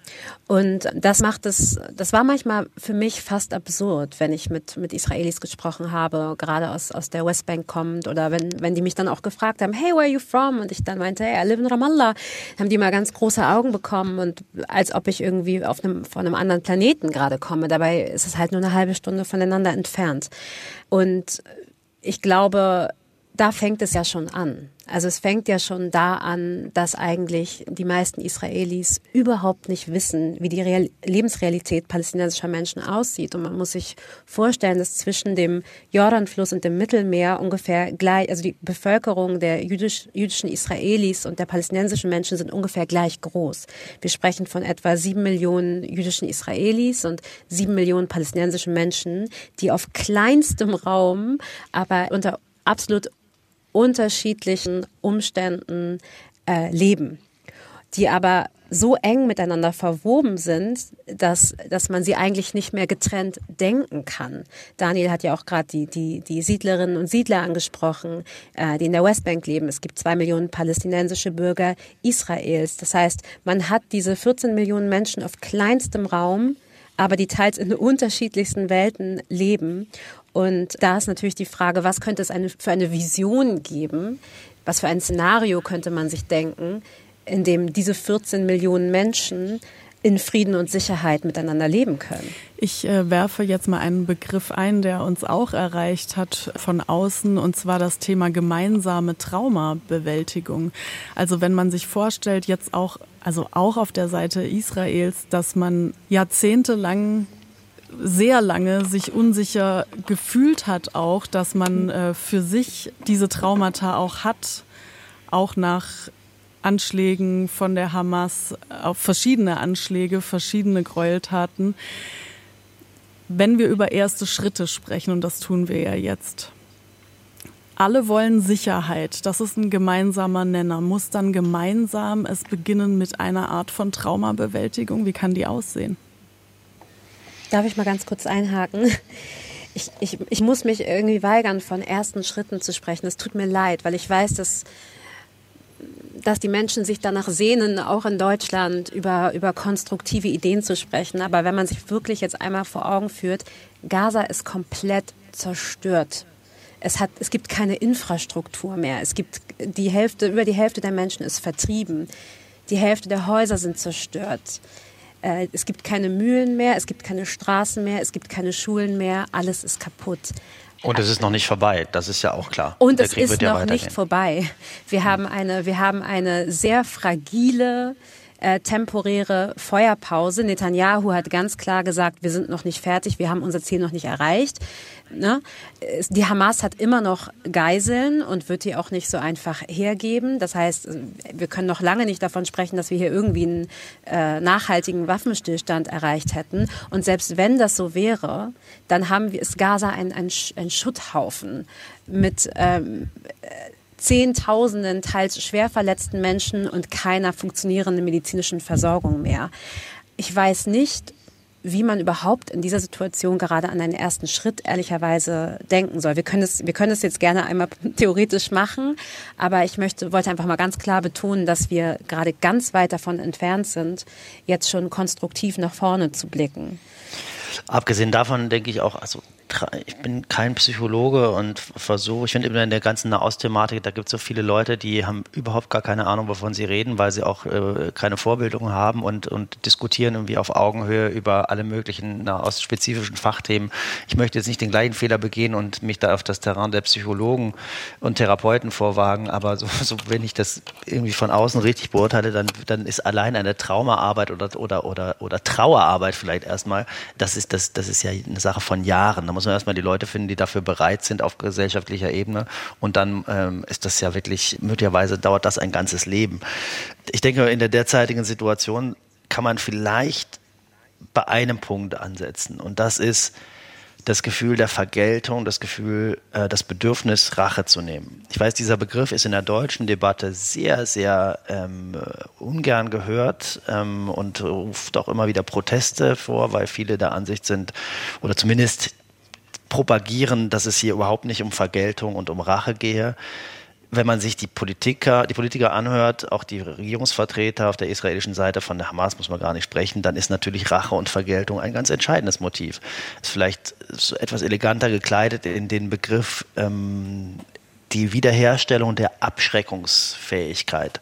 Und das macht es, das war manchmal für mich fast absurd, wenn ich mit, mit Israelis gesprochen habe, gerade aus, aus der Westbank kommt oder wenn, wenn die mich dann auch gefragt haben, hey, where are you from? Und ich dann meinte, hey, I live in Ramallah. Haben die mal ganz große Augen bekommen und als ob ich irgendwie auf einem, von einem anderen Planeten gerade komme. Dabei ist es halt nur eine halbe Stunde voneinander entfernt. Und ich glaube, da fängt es ja schon an. Also es fängt ja schon da an, dass eigentlich die meisten Israelis überhaupt nicht wissen, wie die Real Lebensrealität palästinensischer Menschen aussieht. Und man muss sich vorstellen, dass zwischen dem Jordanfluss und dem Mittelmeer ungefähr gleich, also die Bevölkerung der jüdisch, jüdischen Israelis und der palästinensischen Menschen sind ungefähr gleich groß. Wir sprechen von etwa sieben Millionen jüdischen Israelis und sieben Millionen palästinensischen Menschen, die auf kleinstem Raum, aber unter absolut unterschiedlichen Umständen äh, leben, die aber so eng miteinander verwoben sind, dass, dass man sie eigentlich nicht mehr getrennt denken kann. Daniel hat ja auch gerade die, die, die Siedlerinnen und Siedler angesprochen, äh, die in der Westbank leben. Es gibt zwei Millionen palästinensische Bürger Israels. Das heißt, man hat diese 14 Millionen Menschen auf kleinstem Raum, aber die teils in unterschiedlichsten Welten leben. Und da ist natürlich die Frage, was könnte es eine, für eine Vision geben? Was für ein Szenario könnte man sich denken, in dem diese 14 Millionen Menschen in Frieden und Sicherheit miteinander leben können. Ich äh, werfe jetzt mal einen Begriff ein, der uns auch erreicht hat von außen, und zwar das Thema gemeinsame Traumabewältigung. Also wenn man sich vorstellt, jetzt auch, also auch auf der Seite Israels, dass man jahrzehntelang sehr lange sich unsicher gefühlt hat auch, dass man äh, für sich diese Traumata auch hat, auch nach Anschlägen von der Hamas, auf verschiedene Anschläge, verschiedene Gräueltaten. Wenn wir über erste Schritte sprechen, und das tun wir ja jetzt, alle wollen Sicherheit. Das ist ein gemeinsamer Nenner. Muss dann gemeinsam es beginnen mit einer Art von Traumabewältigung? Wie kann die aussehen? Darf ich mal ganz kurz einhaken? Ich, ich, ich muss mich irgendwie weigern, von ersten Schritten zu sprechen. Es tut mir leid, weil ich weiß, dass, dass die Menschen sich danach sehnen, auch in Deutschland über, über konstruktive Ideen zu sprechen. Aber wenn man sich wirklich jetzt einmal vor Augen führt, Gaza ist komplett zerstört. Es, hat, es gibt keine Infrastruktur mehr. Es gibt die Hälfte, über die Hälfte der Menschen ist vertrieben. Die Hälfte der Häuser sind zerstört. Äh, es gibt keine Mühlen mehr, es gibt keine Straßen mehr, es gibt keine Schulen mehr, alles ist kaputt. Und es ist noch nicht vorbei, das ist ja auch klar. Und es ist noch nicht vorbei. Wir haben eine, wir haben eine sehr fragile äh, temporäre Feuerpause. Netanyahu hat ganz klar gesagt, wir sind noch nicht fertig, wir haben unser Ziel noch nicht erreicht. Ne? Die Hamas hat immer noch Geiseln und wird die auch nicht so einfach hergeben. Das heißt, wir können noch lange nicht davon sprechen, dass wir hier irgendwie einen äh, nachhaltigen Waffenstillstand erreicht hätten. Und selbst wenn das so wäre, dann haben wir, ist Gaza ein, ein, ein Schutthaufen mit ähm, Zehntausenden teils schwer verletzten Menschen und keiner funktionierenden medizinischen Versorgung mehr. Ich weiß nicht, wie man überhaupt in dieser Situation gerade an einen ersten Schritt ehrlicherweise denken soll. Wir können es, wir können es jetzt gerne einmal theoretisch machen, aber ich möchte, wollte einfach mal ganz klar betonen, dass wir gerade ganz weit davon entfernt sind, jetzt schon konstruktiv nach vorne zu blicken. Abgesehen davon denke ich auch, also ich bin kein Psychologe und versuche, ich finde immer in der ganzen Nahost-Thematik, da gibt es so viele Leute, die haben überhaupt gar keine Ahnung, wovon sie reden, weil sie auch äh, keine Vorbildung haben und, und diskutieren irgendwie auf Augenhöhe über alle möglichen Nahost-spezifischen Fachthemen. Ich möchte jetzt nicht den gleichen Fehler begehen und mich da auf das Terrain der Psychologen und Therapeuten vorwagen, aber so, so wenn ich das irgendwie von außen richtig beurteile, dann, dann ist allein eine Traumaarbeit oder, oder, oder, oder Trauerarbeit vielleicht erstmal, das ist, das, das ist ja eine Sache von Jahren. Muss man erstmal die Leute finden, die dafür bereit sind auf gesellschaftlicher Ebene. Und dann ähm, ist das ja wirklich, möglicherweise dauert das ein ganzes Leben. Ich denke, in der derzeitigen Situation kann man vielleicht bei einem Punkt ansetzen. Und das ist, das Gefühl der Vergeltung, das Gefühl, äh, das Bedürfnis, Rache zu nehmen. Ich weiß, dieser Begriff ist in der deutschen Debatte sehr, sehr ähm, ungern gehört ähm, und ruft auch immer wieder Proteste vor, weil viele der Ansicht sind, oder zumindest propagieren, dass es hier überhaupt nicht um Vergeltung und um Rache gehe. Wenn man sich die Politiker, die Politiker anhört, auch die Regierungsvertreter auf der israelischen Seite von der Hamas muss man gar nicht sprechen, dann ist natürlich Rache und Vergeltung ein ganz entscheidendes Motiv. Ist vielleicht so etwas eleganter gekleidet in den Begriff ähm, die Wiederherstellung der Abschreckungsfähigkeit.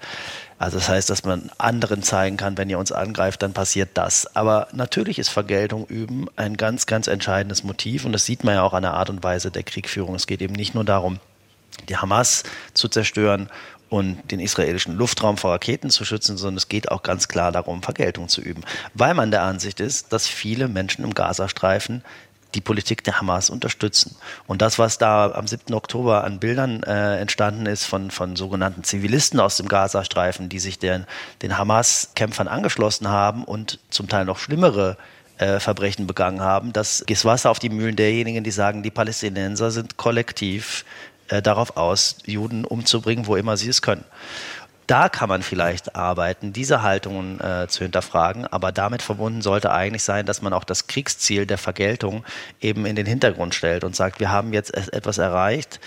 Also das heißt, dass man anderen zeigen kann, wenn ihr uns angreift, dann passiert das. Aber natürlich ist Vergeltung üben ein ganz, ganz entscheidendes Motiv und das sieht man ja auch an der Art und Weise der Kriegführung. Es geht eben nicht nur darum, die Hamas zu zerstören und den israelischen Luftraum vor Raketen zu schützen, sondern es geht auch ganz klar darum, Vergeltung zu üben. Weil man der Ansicht ist, dass viele Menschen im Gazastreifen die Politik der Hamas unterstützen. Und das, was da am 7. Oktober an Bildern äh, entstanden ist von, von sogenannten Zivilisten aus dem Gazastreifen, die sich den, den Hamas-Kämpfern angeschlossen haben und zum Teil noch schlimmere äh, Verbrechen begangen haben, das ist Wasser auf die Mühlen derjenigen, die sagen, die Palästinenser sind kollektiv äh, darauf aus, Juden umzubringen, wo immer sie es können da kann man vielleicht arbeiten, diese Haltungen äh, zu hinterfragen. Aber damit verbunden sollte eigentlich sein, dass man auch das Kriegsziel der Vergeltung eben in den Hintergrund stellt und sagt, wir haben jetzt etwas erreicht.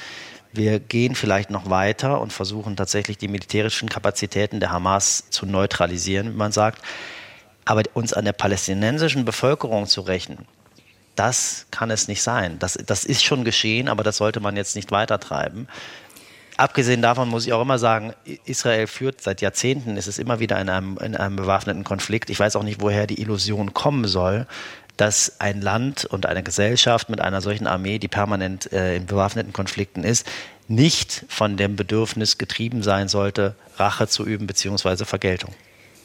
Wir gehen vielleicht noch weiter und versuchen tatsächlich die militärischen Kapazitäten der Hamas zu neutralisieren, wie man sagt. Aber uns an der palästinensischen Bevölkerung zu rächen, das kann es nicht sein. Das, das ist schon geschehen, aber das sollte man jetzt nicht weitertreiben. Abgesehen davon muss ich auch immer sagen, Israel führt seit Jahrzehnten, ist es immer wieder in einem, in einem bewaffneten Konflikt. Ich weiß auch nicht, woher die Illusion kommen soll, dass ein Land und eine Gesellschaft mit einer solchen Armee, die permanent äh, in bewaffneten Konflikten ist, nicht von dem Bedürfnis getrieben sein sollte, Rache zu üben bzw. Vergeltung.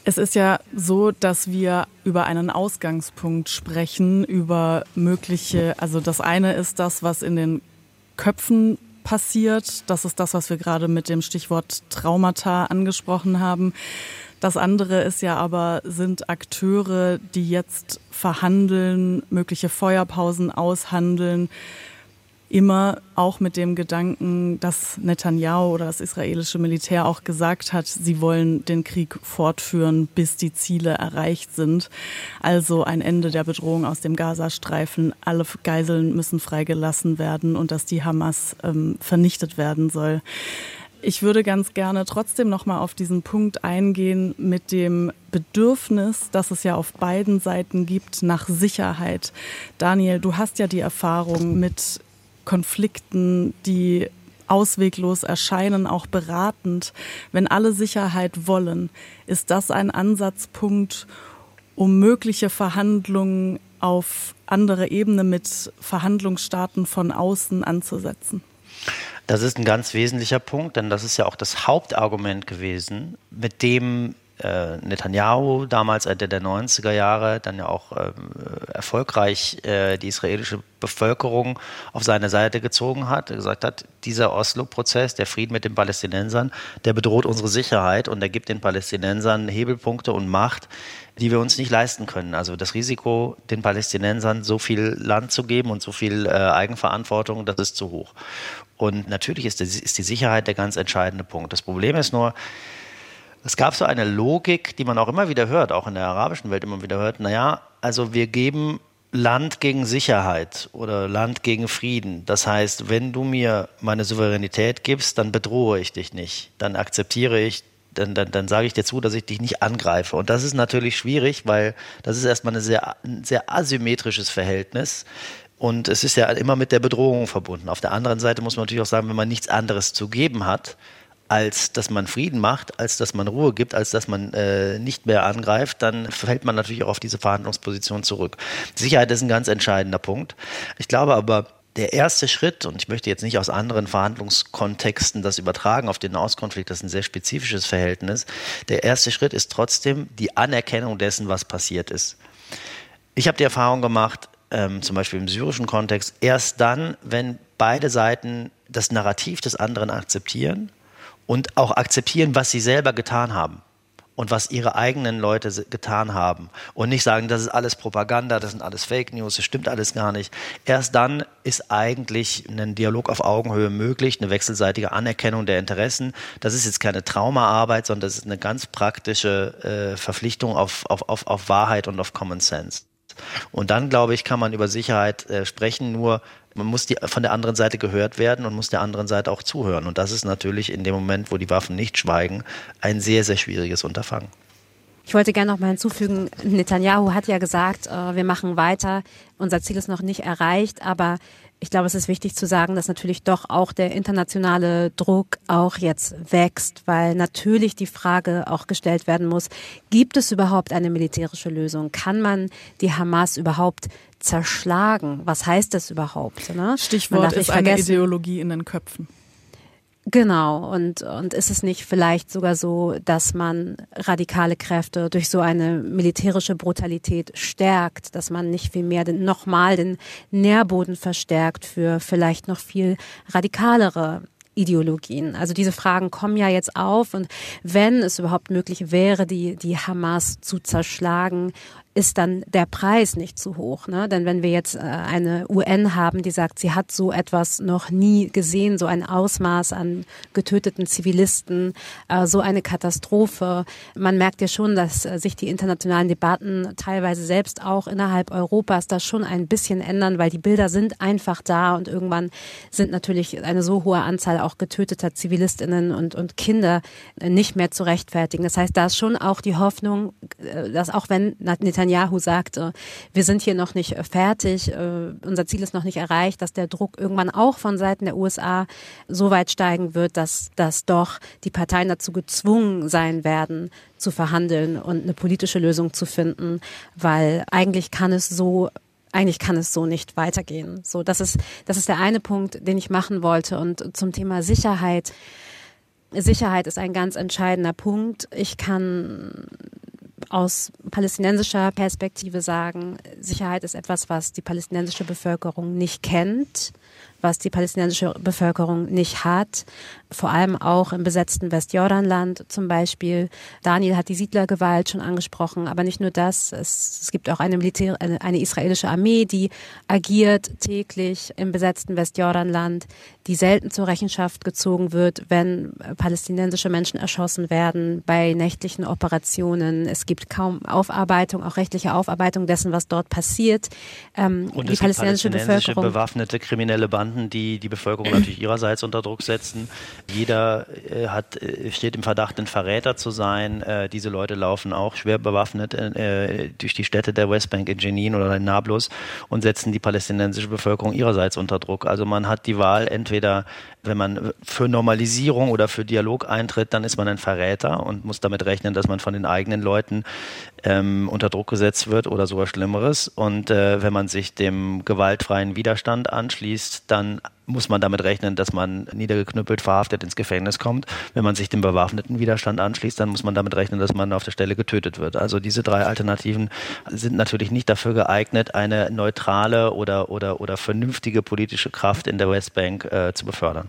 Es ist ja so, dass wir über einen Ausgangspunkt sprechen, über mögliche, also das eine ist das, was in den Köpfen passiert. Das ist das, was wir gerade mit dem Stichwort Traumata angesprochen haben. Das andere ist ja aber, sind Akteure, die jetzt verhandeln, mögliche Feuerpausen aushandeln, immer auch mit dem Gedanken, dass Netanyahu oder das israelische Militär auch gesagt hat, sie wollen den Krieg fortführen, bis die Ziele erreicht sind. Also ein Ende der Bedrohung aus dem Gazastreifen, alle Geiseln müssen freigelassen werden und dass die Hamas ähm, vernichtet werden soll. Ich würde ganz gerne trotzdem noch mal auf diesen Punkt eingehen mit dem Bedürfnis, das es ja auf beiden Seiten gibt nach Sicherheit. Daniel, du hast ja die Erfahrung mit Konflikten, die ausweglos erscheinen, auch beratend. Wenn alle Sicherheit wollen, ist das ein Ansatzpunkt, um mögliche Verhandlungen auf andere Ebene mit Verhandlungsstaaten von außen anzusetzen? Das ist ein ganz wesentlicher Punkt, denn das ist ja auch das Hauptargument gewesen, mit dem äh, Netanyahu damals Ende der 90er Jahre dann ja auch äh, erfolgreich äh, die israelische Bevölkerung auf seine Seite gezogen hat, gesagt hat, dieser Oslo-Prozess, der Frieden mit den Palästinensern, der bedroht unsere Sicherheit und er gibt den Palästinensern Hebelpunkte und Macht, die wir uns nicht leisten können. Also das Risiko, den Palästinensern so viel Land zu geben und so viel äh, Eigenverantwortung, das ist zu hoch. Und natürlich ist die, ist die Sicherheit der ganz entscheidende Punkt. Das Problem ist nur, es gab so eine Logik, die man auch immer wieder hört, auch in der arabischen Welt immer wieder hört, naja, also wir geben Land gegen Sicherheit oder Land gegen Frieden. Das heißt, wenn du mir meine Souveränität gibst, dann bedrohe ich dich nicht. Dann akzeptiere ich dann, dann, dann sage ich dir zu, dass ich dich nicht angreife. Und das ist natürlich schwierig, weil das ist erstmal eine sehr, ein sehr asymmetrisches Verhältnis. Und es ist ja immer mit der Bedrohung verbunden. Auf der anderen Seite muss man natürlich auch sagen, wenn man nichts anderes zu geben hat, als dass man Frieden macht, als dass man Ruhe gibt, als dass man äh, nicht mehr angreift, dann fällt man natürlich auch auf diese Verhandlungsposition zurück. Sicherheit ist ein ganz entscheidender Punkt. Ich glaube aber, der erste Schritt, und ich möchte jetzt nicht aus anderen Verhandlungskontexten das übertragen auf den Nahostkonflikt, das ist ein sehr spezifisches Verhältnis, der erste Schritt ist trotzdem die Anerkennung dessen, was passiert ist. Ich habe die Erfahrung gemacht, ähm, zum Beispiel im syrischen Kontext, erst dann, wenn beide Seiten das Narrativ des anderen akzeptieren und auch akzeptieren, was sie selber getan haben und was ihre eigenen Leute getan haben und nicht sagen, das ist alles Propaganda, das sind alles Fake News, das stimmt alles gar nicht. Erst dann ist eigentlich ein Dialog auf Augenhöhe möglich, eine wechselseitige Anerkennung der Interessen. Das ist jetzt keine Traumaarbeit, sondern das ist eine ganz praktische äh, Verpflichtung auf, auf, auf, auf Wahrheit und auf Common Sense. Und dann, glaube ich, kann man über Sicherheit äh, sprechen, nur man muss die, von der anderen Seite gehört werden und muss der anderen Seite auch zuhören. Und das ist natürlich in dem Moment, wo die Waffen nicht schweigen, ein sehr, sehr schwieriges Unterfangen. Ich wollte gerne noch mal hinzufügen, Netanyahu hat ja gesagt, äh, wir machen weiter, unser Ziel ist noch nicht erreicht, aber ich glaube, es ist wichtig zu sagen, dass natürlich doch auch der internationale Druck auch jetzt wächst, weil natürlich die Frage auch gestellt werden muss, gibt es überhaupt eine militärische Lösung? Kann man die Hamas überhaupt zerschlagen? Was heißt das überhaupt? Ne? Stichwort ist eine Ideologie in den Köpfen. Genau. Und, und ist es nicht vielleicht sogar so, dass man radikale Kräfte durch so eine militärische Brutalität stärkt, dass man nicht viel mehr den, nochmal den Nährboden verstärkt für vielleicht noch viel radikalere Ideologien. Also diese Fragen kommen ja jetzt auf und wenn es überhaupt möglich wäre, die, die Hamas zu zerschlagen, ist dann der Preis nicht zu hoch. Ne? Denn wenn wir jetzt äh, eine UN haben, die sagt, sie hat so etwas noch nie gesehen, so ein Ausmaß an getöteten Zivilisten, äh, so eine Katastrophe, man merkt ja schon, dass äh, sich die internationalen Debatten teilweise selbst auch innerhalb Europas da schon ein bisschen ändern, weil die Bilder sind einfach da und irgendwann sind natürlich eine so hohe Anzahl auch getöteter Zivilistinnen und, und Kinder nicht mehr zu rechtfertigen. Das heißt, da ist schon auch die Hoffnung, dass auch wenn Netanyahu Netanyahu sagte, wir sind hier noch nicht fertig, äh, unser Ziel ist noch nicht erreicht, dass der Druck irgendwann auch von Seiten der USA so weit steigen wird, dass, dass doch die Parteien dazu gezwungen sein werden, zu verhandeln und eine politische Lösung zu finden, weil eigentlich kann es so eigentlich kann es so nicht weitergehen. So, das ist, das ist der eine Punkt, den ich machen wollte. Und zum Thema Sicherheit. Sicherheit ist ein ganz entscheidender Punkt. Ich kann aus palästinensischer Perspektive sagen, Sicherheit ist etwas, was die palästinensische Bevölkerung nicht kennt was die palästinensische Bevölkerung nicht hat, vor allem auch im besetzten Westjordanland zum Beispiel. Daniel hat die Siedlergewalt schon angesprochen, aber nicht nur das. Es, es gibt auch eine, Militär, eine, eine israelische Armee, die agiert täglich im besetzten Westjordanland, die selten zur Rechenschaft gezogen wird, wenn palästinensische Menschen erschossen werden bei nächtlichen Operationen. Es gibt kaum Aufarbeitung, auch rechtliche Aufarbeitung dessen, was dort passiert. Ähm, Und die palästinensische, palästinensische Bevölkerung bewaffnete kriminelle Banden Banden, die die Bevölkerung natürlich ihrerseits unter Druck setzen. Jeder äh, hat, äh, steht im Verdacht, ein Verräter zu sein. Äh, diese Leute laufen auch schwer bewaffnet äh, durch die Städte der Westbank in Jenin oder in Nablus und setzen die palästinensische Bevölkerung ihrerseits unter Druck. Also man hat die Wahl, entweder wenn man für Normalisierung oder für Dialog eintritt, dann ist man ein Verräter und muss damit rechnen, dass man von den eigenen Leuten ähm, unter Druck gesetzt wird oder sogar Schlimmeres. Und äh, wenn man sich dem gewaltfreien Widerstand anschließt, dann muss man damit rechnen, dass man niedergeknüppelt, verhaftet ins Gefängnis kommt. Wenn man sich dem bewaffneten Widerstand anschließt, dann muss man damit rechnen, dass man auf der Stelle getötet wird. Also diese drei Alternativen sind natürlich nicht dafür geeignet, eine neutrale oder, oder, oder vernünftige politische Kraft in der Westbank äh, zu befördern.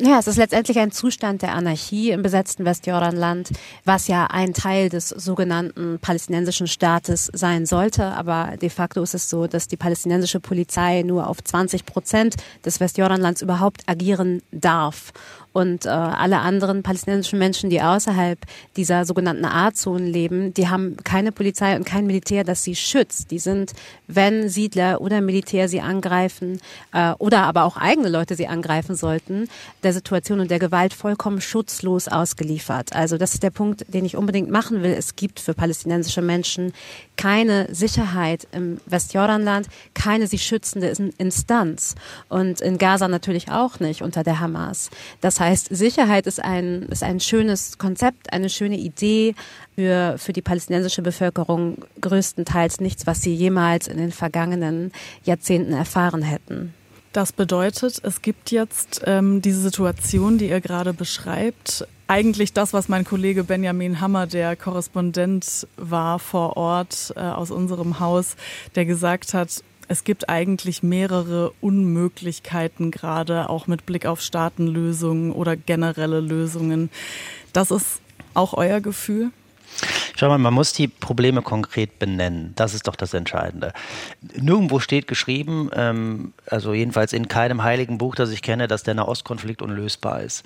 Ja, es ist letztendlich ein Zustand der Anarchie im besetzten Westjordanland, was ja ein Teil des sogenannten palästinensischen Staates sein sollte. Aber de facto ist es so, dass die palästinensische Polizei nur auf 20 Prozent des Westjordanlands überhaupt agieren darf. Und äh, alle anderen palästinensischen Menschen, die außerhalb dieser sogenannten A-Zonen leben, die haben keine Polizei und kein Militär, das sie schützt. Die sind, wenn Siedler oder Militär sie angreifen äh, oder aber auch eigene Leute sie angreifen sollten, der Situation und der Gewalt vollkommen schutzlos ausgeliefert. Also das ist der Punkt, den ich unbedingt machen will. Es gibt für palästinensische Menschen keine Sicherheit im Westjordanland, keine sie schützende Instanz und in Gaza natürlich auch nicht unter der Hamas. Das heißt, Sicherheit ist ein, ist ein schönes Konzept, eine schöne Idee für, für die palästinensische Bevölkerung größtenteils nichts, was sie jemals in den vergangenen Jahrzehnten erfahren hätten. Das bedeutet, es gibt jetzt ähm, diese Situation, die ihr gerade beschreibt. Eigentlich das, was mein Kollege Benjamin Hammer, der Korrespondent war vor Ort äh, aus unserem Haus, der gesagt hat, es gibt eigentlich mehrere Unmöglichkeiten, gerade auch mit Blick auf Staatenlösungen oder generelle Lösungen. Das ist auch euer Gefühl? Schau mal, man muss die Probleme konkret benennen. Das ist doch das Entscheidende. Nirgendwo steht geschrieben, ähm, also jedenfalls in keinem heiligen Buch, das ich kenne, dass der Nahostkonflikt unlösbar ist.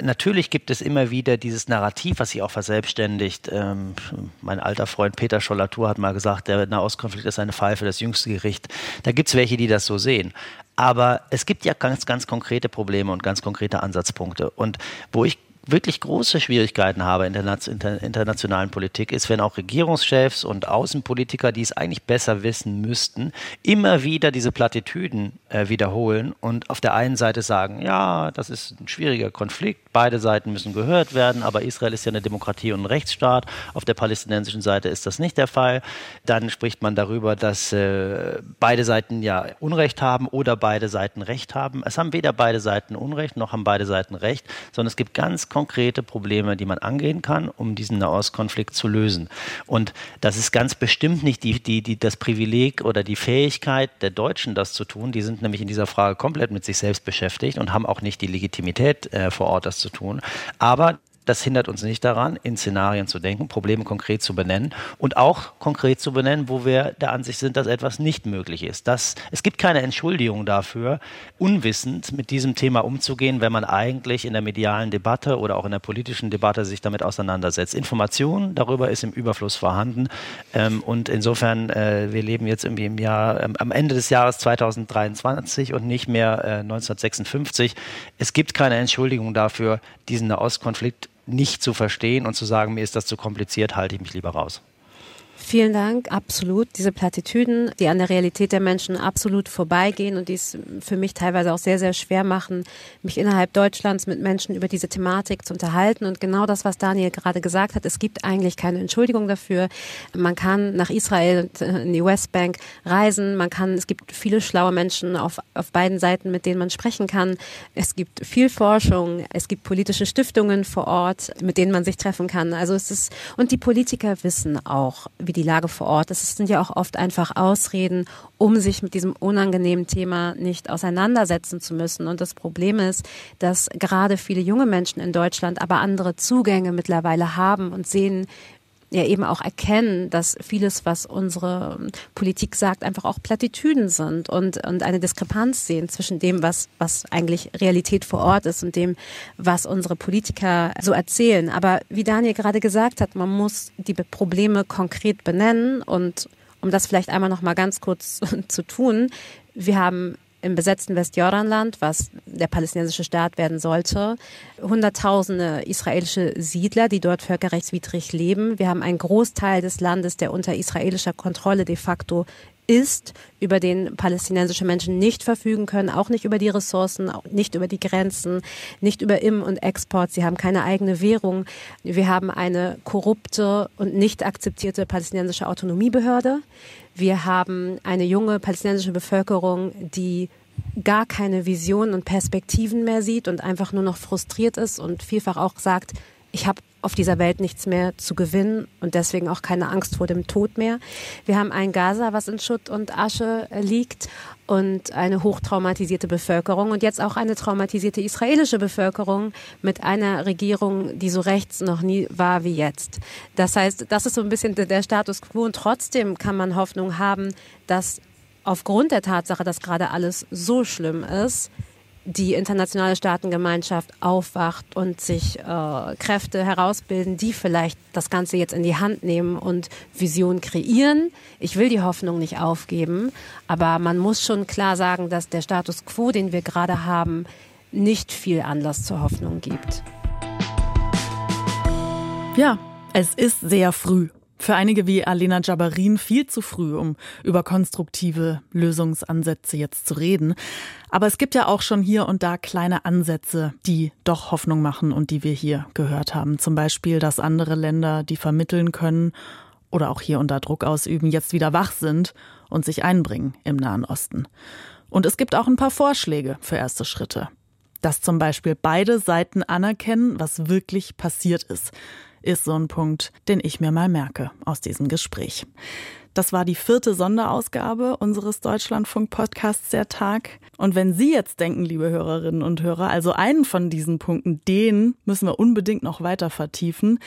Natürlich gibt es immer wieder dieses Narrativ, was sich auch verselbstständigt. Ähm, mein alter Freund Peter Schollatur hat mal gesagt, der Nahostkonflikt ist eine Pfeife, das jüngste Gericht. Da gibt es welche, die das so sehen. Aber es gibt ja ganz, ganz konkrete Probleme und ganz konkrete Ansatzpunkte. Und wo ich wirklich große Schwierigkeiten habe in der internationalen Politik, ist, wenn auch Regierungschefs und Außenpolitiker, die es eigentlich besser wissen müssten, immer wieder diese Plattitüden äh, wiederholen und auf der einen Seite sagen, ja, das ist ein schwieriger Konflikt, beide Seiten müssen gehört werden, aber Israel ist ja eine Demokratie und ein Rechtsstaat. Auf der palästinensischen Seite ist das nicht der Fall. Dann spricht man darüber, dass äh, beide Seiten ja Unrecht haben oder beide Seiten Recht haben. Es haben weder beide Seiten Unrecht noch haben beide Seiten Recht, sondern es gibt ganz konkrete Probleme, die man angehen kann, um diesen Nahostkonflikt zu lösen. Und das ist ganz bestimmt nicht die, die, die, das Privileg oder die Fähigkeit der Deutschen, das zu tun. Die sind nämlich in dieser Frage komplett mit sich selbst beschäftigt und haben auch nicht die Legitimität äh, vor Ort, das zu tun. Aber das hindert uns nicht daran, in Szenarien zu denken, Probleme konkret zu benennen und auch konkret zu benennen, wo wir der Ansicht sind, dass etwas nicht möglich ist. Das, es gibt keine Entschuldigung dafür, unwissend mit diesem Thema umzugehen, wenn man eigentlich in der medialen Debatte oder auch in der politischen Debatte sich damit auseinandersetzt. Information darüber ist im Überfluss vorhanden ähm, und insofern, äh, wir leben jetzt irgendwie im Jahr, ähm, am Ende des Jahres 2023 und nicht mehr äh, 1956. Es gibt keine Entschuldigung dafür, diesen Nahostkonflikt nicht zu verstehen und zu sagen, mir ist das zu kompliziert, halte ich mich lieber raus. Vielen Dank, absolut. Diese Plattitüden, die an der Realität der Menschen absolut vorbeigehen und die es für mich teilweise auch sehr, sehr schwer machen, mich innerhalb Deutschlands mit Menschen über diese Thematik zu unterhalten. Und genau das, was Daniel gerade gesagt hat, es gibt eigentlich keine Entschuldigung dafür. Man kann nach Israel in die Westbank reisen. Man kann, es gibt viele schlaue Menschen auf, auf beiden Seiten, mit denen man sprechen kann. Es gibt viel Forschung. Es gibt politische Stiftungen vor Ort, mit denen man sich treffen kann. Also es ist, und die Politiker wissen auch, wie wie die Lage vor Ort. Es sind ja auch oft einfach Ausreden, um sich mit diesem unangenehmen Thema nicht auseinandersetzen zu müssen. Und das Problem ist, dass gerade viele junge Menschen in Deutschland aber andere Zugänge mittlerweile haben und sehen, ja eben auch erkennen, dass vieles, was unsere Politik sagt, einfach auch Plattitüden sind und, und eine Diskrepanz sehen zwischen dem, was, was eigentlich Realität vor Ort ist und dem, was unsere Politiker so erzählen. Aber wie Daniel gerade gesagt hat, man muss die Probleme konkret benennen und um das vielleicht einmal noch mal ganz kurz zu tun, wir haben im besetzten Westjordanland, was der palästinensische Staat werden sollte, Hunderttausende israelische Siedler, die dort völkerrechtswidrig leben. Wir haben einen Großteil des Landes, der unter israelischer Kontrolle de facto ist, über den palästinensische Menschen nicht verfügen können, auch nicht über die Ressourcen, nicht über die Grenzen, nicht über Im- und Export. Sie haben keine eigene Währung. Wir haben eine korrupte und nicht akzeptierte palästinensische Autonomiebehörde. Wir haben eine junge palästinensische Bevölkerung, die gar keine Visionen und Perspektiven mehr sieht und einfach nur noch frustriert ist und vielfach auch sagt, ich habe auf dieser Welt nichts mehr zu gewinnen und deswegen auch keine Angst vor dem Tod mehr. Wir haben ein Gaza, was in Schutt und Asche liegt und eine hochtraumatisierte Bevölkerung und jetzt auch eine traumatisierte israelische Bevölkerung mit einer Regierung, die so rechts noch nie war wie jetzt. Das heißt, das ist so ein bisschen der Status quo und trotzdem kann man Hoffnung haben, dass aufgrund der Tatsache, dass gerade alles so schlimm ist, die internationale Staatengemeinschaft aufwacht und sich äh, Kräfte herausbilden, die vielleicht das Ganze jetzt in die Hand nehmen und Vision kreieren. Ich will die Hoffnung nicht aufgeben, aber man muss schon klar sagen, dass der Status quo, den wir gerade haben, nicht viel Anlass zur Hoffnung gibt. Ja, es ist sehr früh. Für einige wie Alena Jabarin viel zu früh, um über konstruktive Lösungsansätze jetzt zu reden. Aber es gibt ja auch schon hier und da kleine Ansätze, die doch Hoffnung machen und die wir hier gehört haben. Zum Beispiel, dass andere Länder, die vermitteln können oder auch hier unter Druck ausüben, jetzt wieder wach sind und sich einbringen im Nahen Osten. Und es gibt auch ein paar Vorschläge für erste Schritte. Dass zum Beispiel beide Seiten anerkennen, was wirklich passiert ist ist so ein Punkt, den ich mir mal merke aus diesem Gespräch. Das war die vierte Sonderausgabe unseres Deutschlandfunk-Podcasts der Tag. Und wenn Sie jetzt denken, liebe Hörerinnen und Hörer, also einen von diesen Punkten, den müssen wir unbedingt noch weiter vertiefen,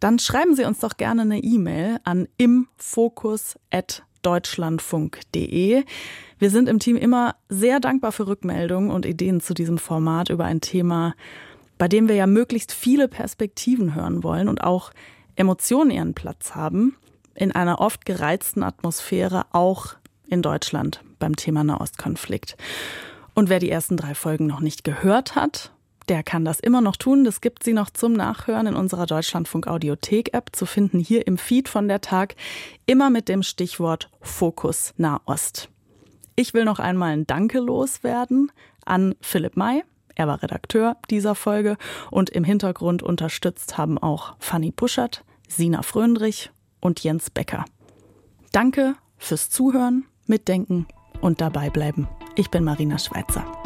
dann schreiben Sie uns doch gerne eine E-Mail an imfokus.deutschlandfunk.de. Wir sind im Team immer sehr dankbar für Rückmeldungen und Ideen zu diesem Format über ein Thema, bei dem wir ja möglichst viele Perspektiven hören wollen und auch Emotionen ihren Platz haben, in einer oft gereizten Atmosphäre, auch in Deutschland beim Thema Nahostkonflikt. Und wer die ersten drei Folgen noch nicht gehört hat, der kann das immer noch tun. Das gibt sie noch zum Nachhören in unserer Deutschlandfunk Audiothek App zu finden, hier im Feed von der Tag, immer mit dem Stichwort Fokus Nahost. Ich will noch einmal ein Danke loswerden an Philipp May, er war Redakteur dieser Folge und im Hintergrund unterstützt haben auch Fanny Puschert, Sina Fröndrich und Jens Becker. Danke fürs Zuhören, Mitdenken und dabei bleiben. Ich bin Marina Schweizer.